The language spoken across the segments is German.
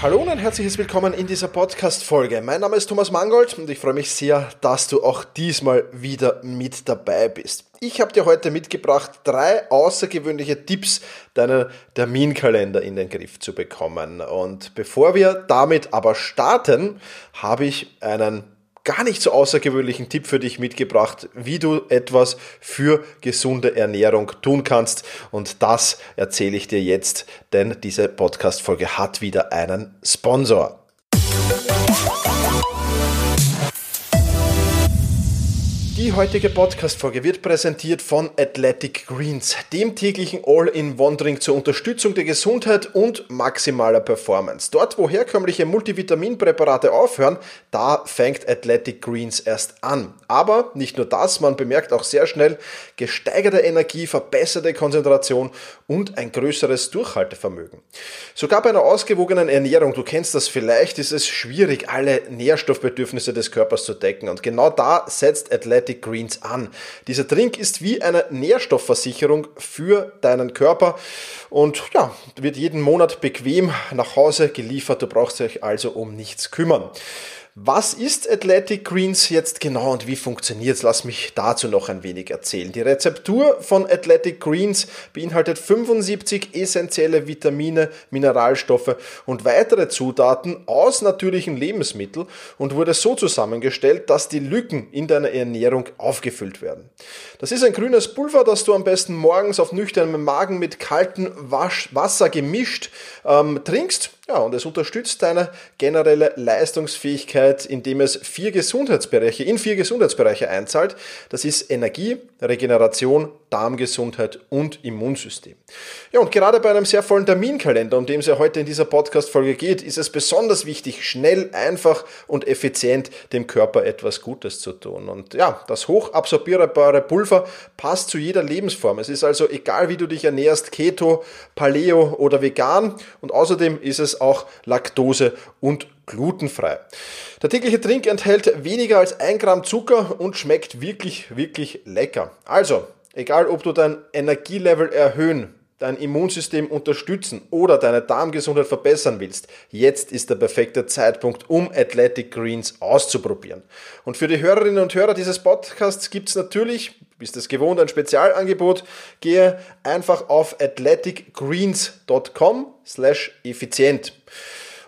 Hallo und ein herzliches Willkommen in dieser Podcast-Folge. Mein Name ist Thomas Mangold und ich freue mich sehr, dass du auch diesmal wieder mit dabei bist. Ich habe dir heute mitgebracht drei außergewöhnliche Tipps, deinen Terminkalender in den Griff zu bekommen. Und bevor wir damit aber starten, habe ich einen gar nicht so außergewöhnlichen Tipp für dich mitgebracht, wie du etwas für gesunde Ernährung tun kannst. Und das erzähle ich dir jetzt, denn diese Podcast-Folge hat wieder einen Sponsor. Die heutige Podcast-Folge wird präsentiert von Athletic Greens, dem täglichen All-in-One-Drink zur Unterstützung der Gesundheit und maximaler Performance. Dort, wo herkömmliche Multivitaminpräparate aufhören, da fängt Athletic Greens erst an. Aber nicht nur das, man bemerkt auch sehr schnell gesteigerte Energie, verbesserte Konzentration und ein größeres Durchhaltevermögen. Sogar bei einer ausgewogenen Ernährung, du kennst das vielleicht, ist es schwierig, alle Nährstoffbedürfnisse des Körpers zu decken. Und genau da setzt Athletic Greens an. Dieser Trink ist wie eine Nährstoffversicherung für deinen Körper und ja, wird jeden Monat bequem nach Hause geliefert. Du brauchst dich also um nichts kümmern. Was ist Athletic Greens jetzt genau und wie funktioniert es? Lass mich dazu noch ein wenig erzählen. Die Rezeptur von Athletic Greens beinhaltet 75 essentielle Vitamine, Mineralstoffe und weitere Zutaten aus natürlichen Lebensmitteln und wurde so zusammengestellt, dass die Lücken in deiner Ernährung aufgefüllt werden. Das ist ein grünes Pulver, das du am besten morgens auf nüchternem Magen mit kaltem Wasser gemischt ähm, trinkst ja, und es unterstützt deine generelle Leistungsfähigkeit, indem es vier Gesundheitsbereiche, in vier Gesundheitsbereiche einzahlt. Das ist Energie, Regeneration, Darmgesundheit und Immunsystem. Ja, und gerade bei einem sehr vollen Terminkalender, um den es ja heute in dieser Podcast-Folge geht, ist es besonders wichtig, schnell, einfach und effizient dem Körper etwas Gutes zu tun. Und ja, das hochabsorbierbare Pulver passt zu jeder Lebensform. Es ist also egal, wie du dich ernährst, Keto, Paleo oder vegan. Und außerdem ist es auch laktose- und glutenfrei. Der tägliche Trink enthält weniger als ein Gramm Zucker und schmeckt wirklich, wirklich lecker. Also, egal ob du dein Energielevel erhöhen dein Immunsystem unterstützen oder deine Darmgesundheit verbessern willst, jetzt ist der perfekte Zeitpunkt, um Athletic Greens auszuprobieren. Und für die Hörerinnen und Hörer dieses Podcasts gibt es natürlich, bist es gewohnt, ein Spezialangebot. Gehe einfach auf athleticgreens.com slash effizient.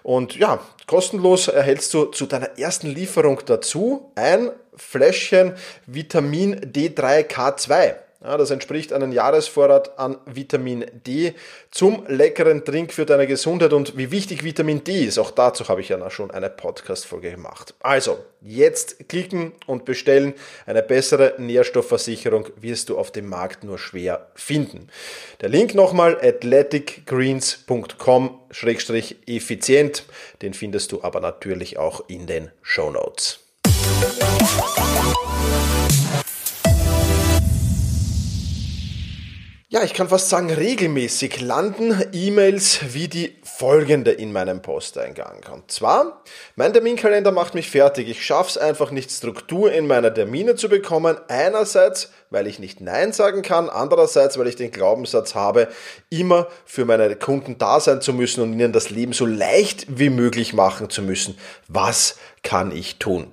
Und ja, kostenlos erhältst du zu deiner ersten Lieferung dazu ein Fläschchen Vitamin D3K2. Ja, das entspricht einem Jahresvorrat an Vitamin D zum leckeren Trink für deine Gesundheit und wie wichtig Vitamin D ist. Auch dazu habe ich ja schon eine Podcast-Folge gemacht. Also, jetzt klicken und bestellen. Eine bessere Nährstoffversicherung wirst du auf dem Markt nur schwer finden. Der Link nochmal athleticgreens.com-effizient. Den findest du aber natürlich auch in den Show Notes. Ja, ich kann fast sagen, regelmäßig landen E-Mails wie die folgende in meinem Posteingang. Und zwar, mein Terminkalender macht mich fertig. Ich schaffe es einfach nicht, Struktur in meine Termine zu bekommen. Einerseits, weil ich nicht Nein sagen kann. Andererseits, weil ich den Glaubenssatz habe, immer für meine Kunden da sein zu müssen und ihnen das Leben so leicht wie möglich machen zu müssen. Was kann ich tun?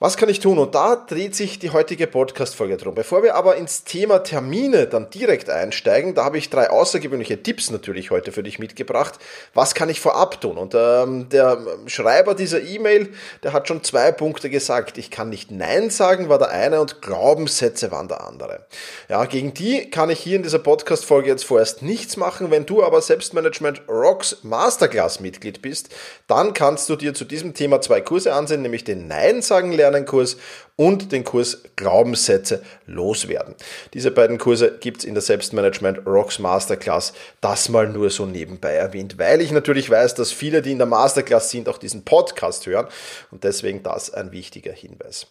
Was kann ich tun? Und da dreht sich die heutige Podcast-Folge drum. Bevor wir aber ins Thema Termine dann direkt einsteigen, da habe ich drei außergewöhnliche Tipps natürlich heute für dich mitgebracht. Was kann ich vorab tun? Und ähm, der Schreiber dieser E-Mail, der hat schon zwei Punkte gesagt. Ich kann nicht Nein sagen, war der eine, und Glaubenssätze waren der andere. Ja, gegen die kann ich hier in dieser Podcast-Folge jetzt vorerst nichts machen. Wenn du aber Selbstmanagement Rocks Masterclass-Mitglied bist, dann kannst du dir zu diesem Thema zwei Kurse ansehen, nämlich den Nein sagen lernen anderen Kurs und den Kurs Glaubenssätze loswerden. Diese beiden Kurse gibt es in der Selbstmanagement Rocks Masterclass. Das mal nur so nebenbei erwähnt, weil ich natürlich weiß, dass viele, die in der Masterclass sind, auch diesen Podcast hören und deswegen das ein wichtiger Hinweis.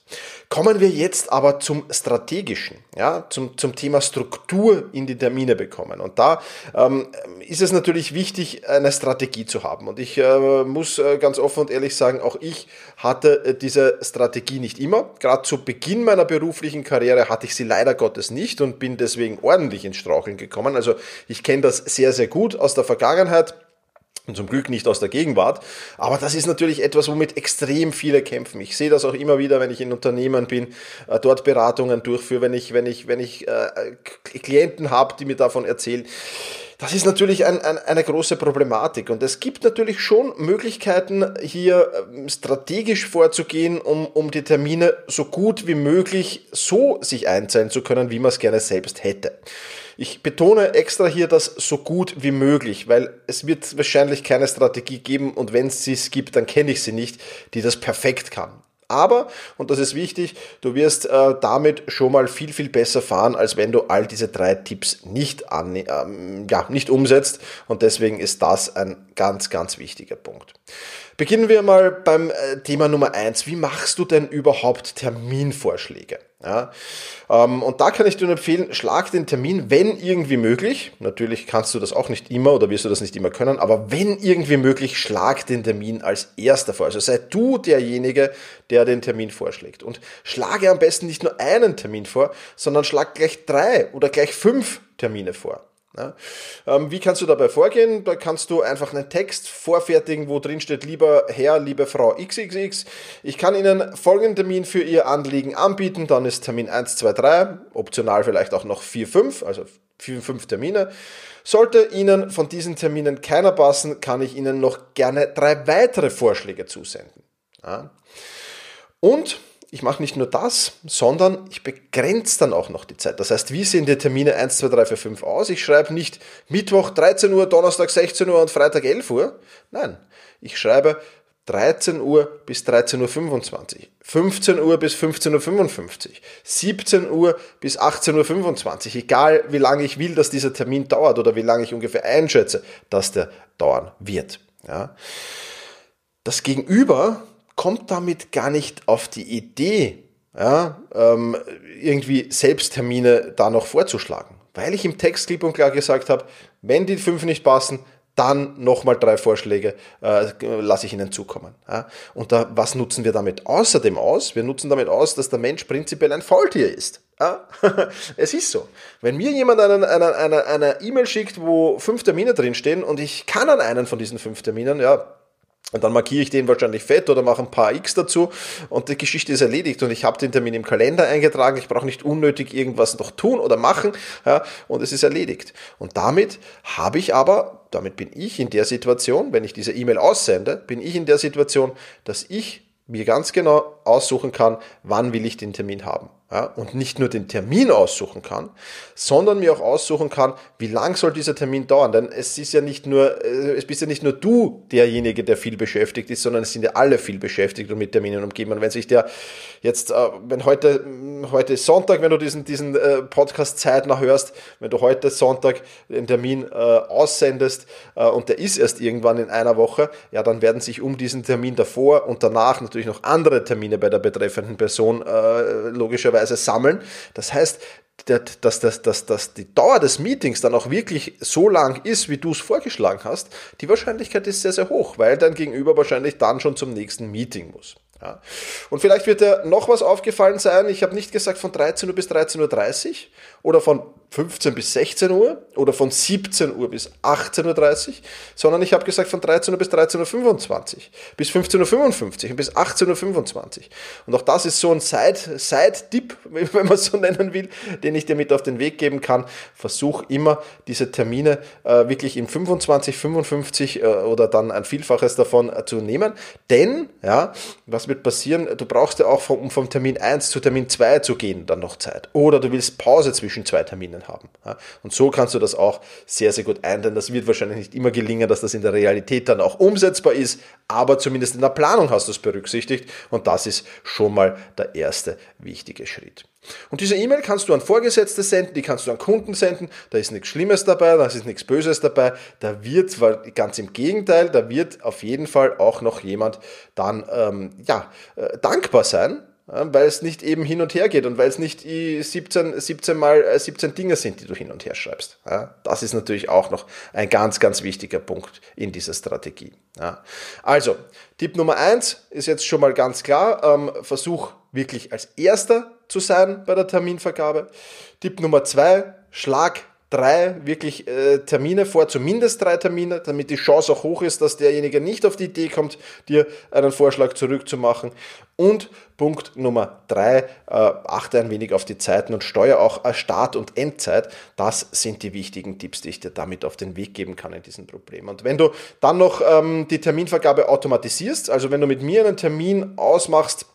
Kommen wir jetzt aber zum Strategischen, ja, zum, zum Thema Struktur in die Termine bekommen. Und da ähm, ist es natürlich wichtig, eine Strategie zu haben. Und ich äh, muss äh, ganz offen und ehrlich sagen, auch ich hatte äh, diese Strategie nicht immer. Gerade zu Beginn meiner beruflichen Karriere hatte ich sie leider Gottes nicht und bin deswegen ordentlich ins Straucheln gekommen. Also ich kenne das sehr, sehr gut aus der Vergangenheit und zum Glück nicht aus der Gegenwart. Aber das ist natürlich etwas, womit extrem viele kämpfen. Ich sehe das auch immer wieder, wenn ich in Unternehmen bin, äh, dort Beratungen durchführe, wenn ich, wenn ich, wenn ich äh, Klienten habe, die mir davon erzählen. Das ist natürlich ein, ein, eine große Problematik und es gibt natürlich schon Möglichkeiten, hier ähm, strategisch vorzugehen, um, um die Termine so gut wie möglich so sich einzahlen zu können, wie man es gerne selbst hätte. Ich betone extra hier das so gut wie möglich, weil es wird wahrscheinlich keine Strategie geben und wenn es sie gibt, dann kenne ich sie nicht, die das perfekt kann. Aber, und das ist wichtig, du wirst äh, damit schon mal viel, viel besser fahren, als wenn du all diese drei Tipps nicht, an, ähm, ja, nicht umsetzt. Und deswegen ist das ein ganz, ganz wichtiger Punkt. Beginnen wir mal beim äh, Thema Nummer eins. Wie machst du denn überhaupt Terminvorschläge? Ja, ähm, und da kann ich dir nur empfehlen, schlag den Termin, wenn irgendwie möglich. Natürlich kannst du das auch nicht immer oder wirst du das nicht immer können, aber wenn irgendwie möglich, schlag den Termin als erster vor. Also sei du derjenige, der den Termin vorschlägt. Und schlage am besten nicht nur einen Termin vor, sondern schlag gleich drei oder gleich fünf Termine vor. Ja. Ähm, wie kannst du dabei vorgehen? Da kannst du einfach einen Text vorfertigen, wo drin steht, lieber Herr, liebe Frau XXX, ich kann Ihnen folgenden Termin für Ihr Anliegen anbieten, dann ist Termin 1, 2, 3, optional vielleicht auch noch 4, 5, also 4, 5 Termine. Sollte Ihnen von diesen Terminen keiner passen, kann ich Ihnen noch gerne drei weitere Vorschläge zusenden. Ja. Und ich mache nicht nur das, sondern ich begrenze dann auch noch die Zeit. Das heißt, wie sehen die Termine 1, 2, 3, 4, 5 aus? Ich schreibe nicht Mittwoch 13 Uhr, Donnerstag 16 Uhr und Freitag 11 Uhr. Nein, ich schreibe 13 Uhr bis 13.25 Uhr, 15 Uhr bis 15.55 Uhr, 17 Uhr bis 18.25 Uhr, egal wie lange ich will, dass dieser Termin dauert oder wie lange ich ungefähr einschätze, dass der dauern wird. Ja. Das Gegenüber kommt damit gar nicht auf die Idee, ja, ähm, irgendwie Selbsttermine da noch vorzuschlagen. Weil ich im Text klipp und klar gesagt habe, wenn die fünf nicht passen, dann nochmal drei Vorschläge äh, lasse ich Ihnen zukommen. Ja? Und da, was nutzen wir damit außerdem aus? Wir nutzen damit aus, dass der Mensch prinzipiell ein Faultier ist. Ja? es ist so. Wenn mir jemand eine eine, eine, eine E-Mail schickt, wo fünf Termine drinstehen und ich kann an einen von diesen fünf Terminen, ja, und dann markiere ich den wahrscheinlich fett oder mache ein paar X dazu und die Geschichte ist erledigt und ich habe den Termin im Kalender eingetragen. Ich brauche nicht unnötig irgendwas noch tun oder machen ja, und es ist erledigt. Und damit habe ich aber, damit bin ich in der Situation, wenn ich diese E-Mail aussende, bin ich in der Situation, dass ich mir ganz genau aussuchen kann, wann will ich den Termin haben ja, und nicht nur den Termin aussuchen kann, sondern mir auch aussuchen kann, wie lang soll dieser Termin dauern. Denn es ist ja nicht nur, äh, es bist ja nicht nur du derjenige, der viel beschäftigt ist, sondern es sind ja alle viel beschäftigt und mit Terminen umgeben. Und wenn sich der jetzt, äh, wenn heute, heute ist Sonntag, wenn du diesen, diesen äh, Podcast zeitnah hörst, wenn du heute Sonntag den Termin aussendest und der ist erst irgendwann in einer Woche, ja, dann werden sich um diesen Termin davor und danach natürlich noch andere Termine bei der betreffenden Person logischerweise Weise sammeln. Das heißt, dass, dass, dass, dass die Dauer des Meetings dann auch wirklich so lang ist, wie du es vorgeschlagen hast, die Wahrscheinlichkeit ist sehr, sehr hoch, weil dein Gegenüber wahrscheinlich dann schon zum nächsten Meeting muss. Ja. Und vielleicht wird dir noch was aufgefallen sein. Ich habe nicht gesagt von 13 Uhr bis 13.30 Uhr oder von 15 bis 16 Uhr oder von 17 Uhr bis 18.30 Uhr, sondern ich habe gesagt von 13 Uhr bis 13.25 Uhr, bis 15.55 Uhr und bis 18.25 Uhr. Und auch das ist so ein Side-Tipp, wenn man es so nennen will, den ich dir mit auf den Weg geben kann. Versuch immer diese Termine äh, wirklich in 25, 55 äh, oder dann ein Vielfaches davon äh, zu nehmen. Denn, ja, was wir wird passieren, du brauchst ja auch vom, um vom Termin 1 zu Termin 2 zu gehen, dann noch Zeit. Oder du willst Pause zwischen zwei Terminen haben. Und so kannst du das auch sehr, sehr gut einteilen. Das wird wahrscheinlich nicht immer gelingen, dass das in der Realität dann auch umsetzbar ist, aber zumindest in der Planung hast du es berücksichtigt und das ist schon mal der erste wichtige Schritt. Und diese E-Mail kannst du an Vorgesetzte senden, die kannst du an Kunden senden, da ist nichts Schlimmes dabei, da ist nichts Böses dabei, da wird, ganz im Gegenteil, da wird auf jeden Fall auch noch jemand dann ähm, ja, äh, dankbar sein, weil es nicht eben hin und her geht und weil es nicht 17, 17 mal 17 äh, Dinge sind, die du hin und her schreibst. Das ist natürlich auch noch ein ganz, ganz wichtiger Punkt in dieser Strategie. Also, Tipp Nummer eins ist jetzt schon mal ganz klar, ähm, versuch wirklich als erster zu sein bei der Terminvergabe. Tipp Nummer zwei, schlag drei wirklich äh, Termine vor, zumindest drei Termine, damit die Chance auch hoch ist, dass derjenige nicht auf die Idee kommt, dir einen Vorschlag zurückzumachen. Und Punkt Nummer drei, äh, achte ein wenig auf die Zeiten und steuere auch Start- und Endzeit. Das sind die wichtigen Tipps, die ich dir damit auf den Weg geben kann in diesem Problem. Und wenn du dann noch ähm, die Terminvergabe automatisierst, also wenn du mit mir einen Termin ausmachst,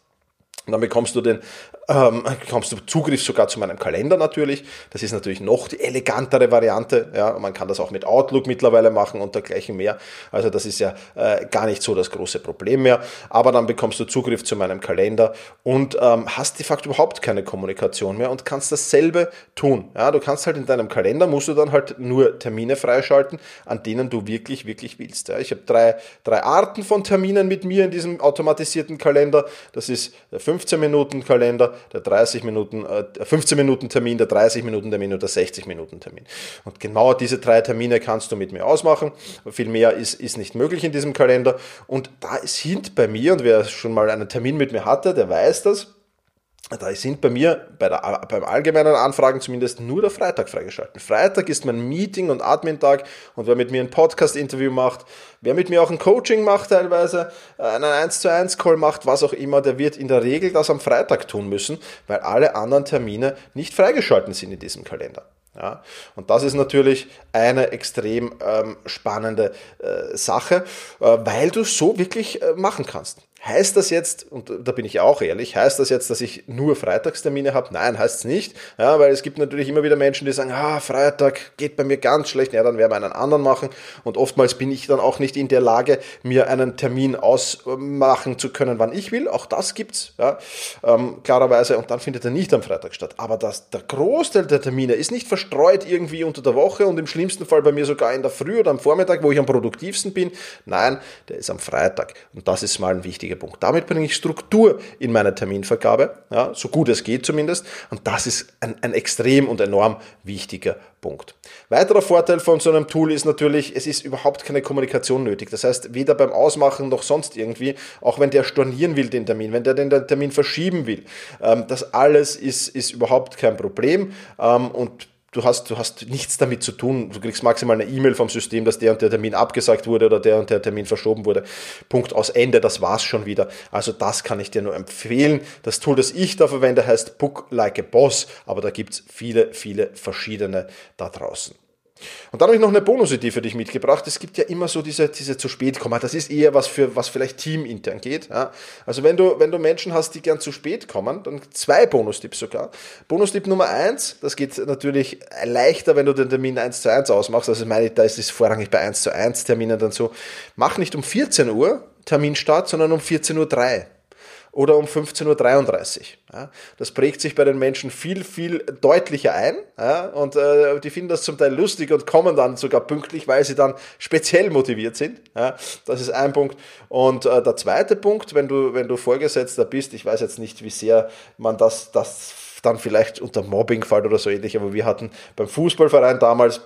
dann bekommst du den ähm, bekommst du Zugriff sogar zu meinem Kalender natürlich. Das ist natürlich noch die elegantere Variante. Ja, man kann das auch mit Outlook mittlerweile machen und dergleichen mehr. Also das ist ja äh, gar nicht so das große Problem mehr. Aber dann bekommst du Zugriff zu meinem Kalender und ähm, hast de facto überhaupt keine Kommunikation mehr und kannst dasselbe tun. Ja, du kannst halt in deinem Kalender musst du dann halt nur Termine freischalten, an denen du wirklich, wirklich willst. Ja, ich habe drei, drei Arten von Terminen mit mir in diesem automatisierten Kalender. Das ist der 15 Minuten Kalender, der 30 Minuten, äh, 15 Minuten Termin, der 30 Minuten Termin und der 60 Minuten Termin. Und genau diese drei Termine kannst du mit mir ausmachen. Viel mehr ist, ist nicht möglich in diesem Kalender. Und da sind bei mir, und wer schon mal einen Termin mit mir hatte, der weiß das, da sind bei mir bei der, beim allgemeinen Anfragen zumindest nur der Freitag freigeschalten. Freitag ist mein Meeting- und Admin-Tag und wer mit mir ein Podcast-Interview macht, wer mit mir auch ein Coaching macht teilweise, äh, einen 1 zu 1 Call macht, was auch immer, der wird in der Regel das am Freitag tun müssen, weil alle anderen Termine nicht freigeschalten sind in diesem Kalender. Ja, und das ist natürlich eine extrem ähm, spannende äh, Sache, äh, weil du so wirklich äh, machen kannst. Heißt das jetzt, und da bin ich auch ehrlich, heißt das jetzt, dass ich nur Freitagstermine habe? Nein, heißt es nicht. Ja, weil es gibt natürlich immer wieder Menschen, die sagen, ah, Freitag geht bei mir ganz schlecht, ja, dann werden wir einen anderen machen. Und oftmals bin ich dann auch nicht in der Lage, mir einen Termin ausmachen zu können, wann ich will. Auch das gibt's, ja, ähm, klarerweise. Und dann findet er nicht am Freitag statt. Aber das, der Großteil der Termine ist nicht verstreut irgendwie unter der Woche und im schlimmsten Fall bei mir sogar in der Früh oder am Vormittag, wo ich am produktivsten bin. Nein, der ist am Freitag. Und das ist mal ein wichtiger wichtiger Punkt. Damit bringe ich Struktur in meine Terminvergabe, ja, so gut es geht zumindest. Und das ist ein, ein extrem und enorm wichtiger Punkt. Weiterer Vorteil von so einem Tool ist natürlich, es ist überhaupt keine Kommunikation nötig. Das heißt, weder beim Ausmachen noch sonst irgendwie, auch wenn der stornieren will den Termin, wenn der den Termin verschieben will, ähm, das alles ist, ist überhaupt kein Problem ähm, und du hast, du hast nichts damit zu tun. Du kriegst maximal eine E-Mail vom System, dass der und der Termin abgesagt wurde oder der und der Termin verschoben wurde. Punkt aus Ende, das war's schon wieder. Also das kann ich dir nur empfehlen. Das Tool, das ich da verwende, heißt Book Like a Boss, aber da gibt's viele, viele verschiedene da draußen. Und dann habe ich noch eine Bonusidee für dich mitgebracht. Es gibt ja immer so diese, diese zu spät kommen. Das ist eher was für, was vielleicht teamintern geht. Ja. Also wenn du, wenn du Menschen hast, die gern zu spät kommen, dann zwei Bonustipps sogar. Bonustipp Nummer eins, das geht natürlich leichter, wenn du den Termin 1 zu 1 ausmachst. Also meine, da ist es vorrangig bei 1 zu 1 Terminen dann so. Mach nicht um 14 Uhr Terminstart, sondern um 14.03 Uhr oder um 15.33 Uhr. Ja, das prägt sich bei den Menschen viel, viel deutlicher ein ja, und äh, die finden das zum Teil lustig und kommen dann sogar pünktlich, weil sie dann speziell motiviert sind. Ja, das ist ein Punkt. Und äh, der zweite Punkt, wenn du, wenn du Vorgesetzter bist, ich weiß jetzt nicht, wie sehr man das, das dann vielleicht unter Mobbing fällt oder so ähnlich, aber wir hatten beim Fußballverein damals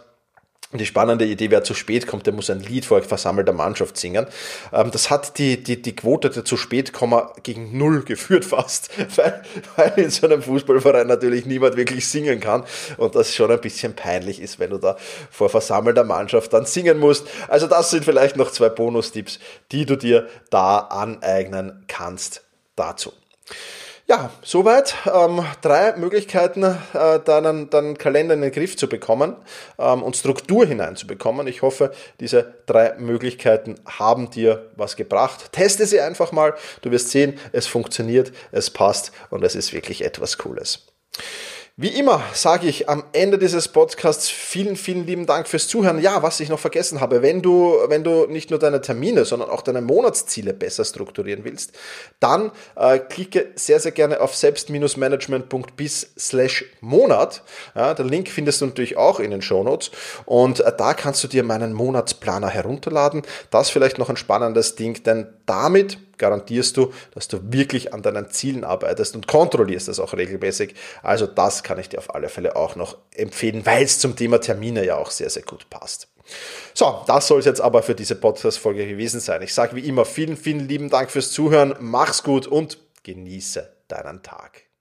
die spannende Idee, wer zu spät kommt, der muss ein Lied vor versammelter Mannschaft singen. Ähm, das hat die, die, die Quote der zu spät Komma gegen null geführt fast, weil, weil in so einem Fußballverein natürlich niemand wirklich singen kann und das schon ein bisschen peinlich ist, wenn du da vor versammelter Mannschaft dann singen musst. Also das sind vielleicht noch zwei Bonustipps, die du dir da aneignen kannst dazu. Ja, soweit. Ähm, drei Möglichkeiten, äh, deinen, deinen Kalender in den Griff zu bekommen ähm, und Struktur hineinzubekommen. Ich hoffe, diese drei Möglichkeiten haben dir was gebracht. Teste sie einfach mal. Du wirst sehen, es funktioniert, es passt und es ist wirklich etwas Cooles. Wie immer sage ich am Ende dieses Podcasts vielen, vielen lieben Dank fürs Zuhören. Ja, was ich noch vergessen habe, wenn du, wenn du nicht nur deine Termine, sondern auch deine Monatsziele besser strukturieren willst, dann äh, klicke sehr, sehr gerne auf selbst-management.bis slash Monat. Ja, den Link findest du natürlich auch in den Shownotes und äh, da kannst du dir meinen Monatsplaner herunterladen. Das vielleicht noch ein spannendes Ding, denn damit garantierst du, dass du wirklich an deinen Zielen arbeitest und kontrollierst das auch regelmäßig. Also das kann ich dir auf alle Fälle auch noch empfehlen, weil es zum Thema Termine ja auch sehr, sehr gut passt. So, das soll es jetzt aber für diese Podcast-Folge gewesen sein. Ich sage wie immer vielen, vielen lieben Dank fürs Zuhören. Mach's gut und genieße deinen Tag.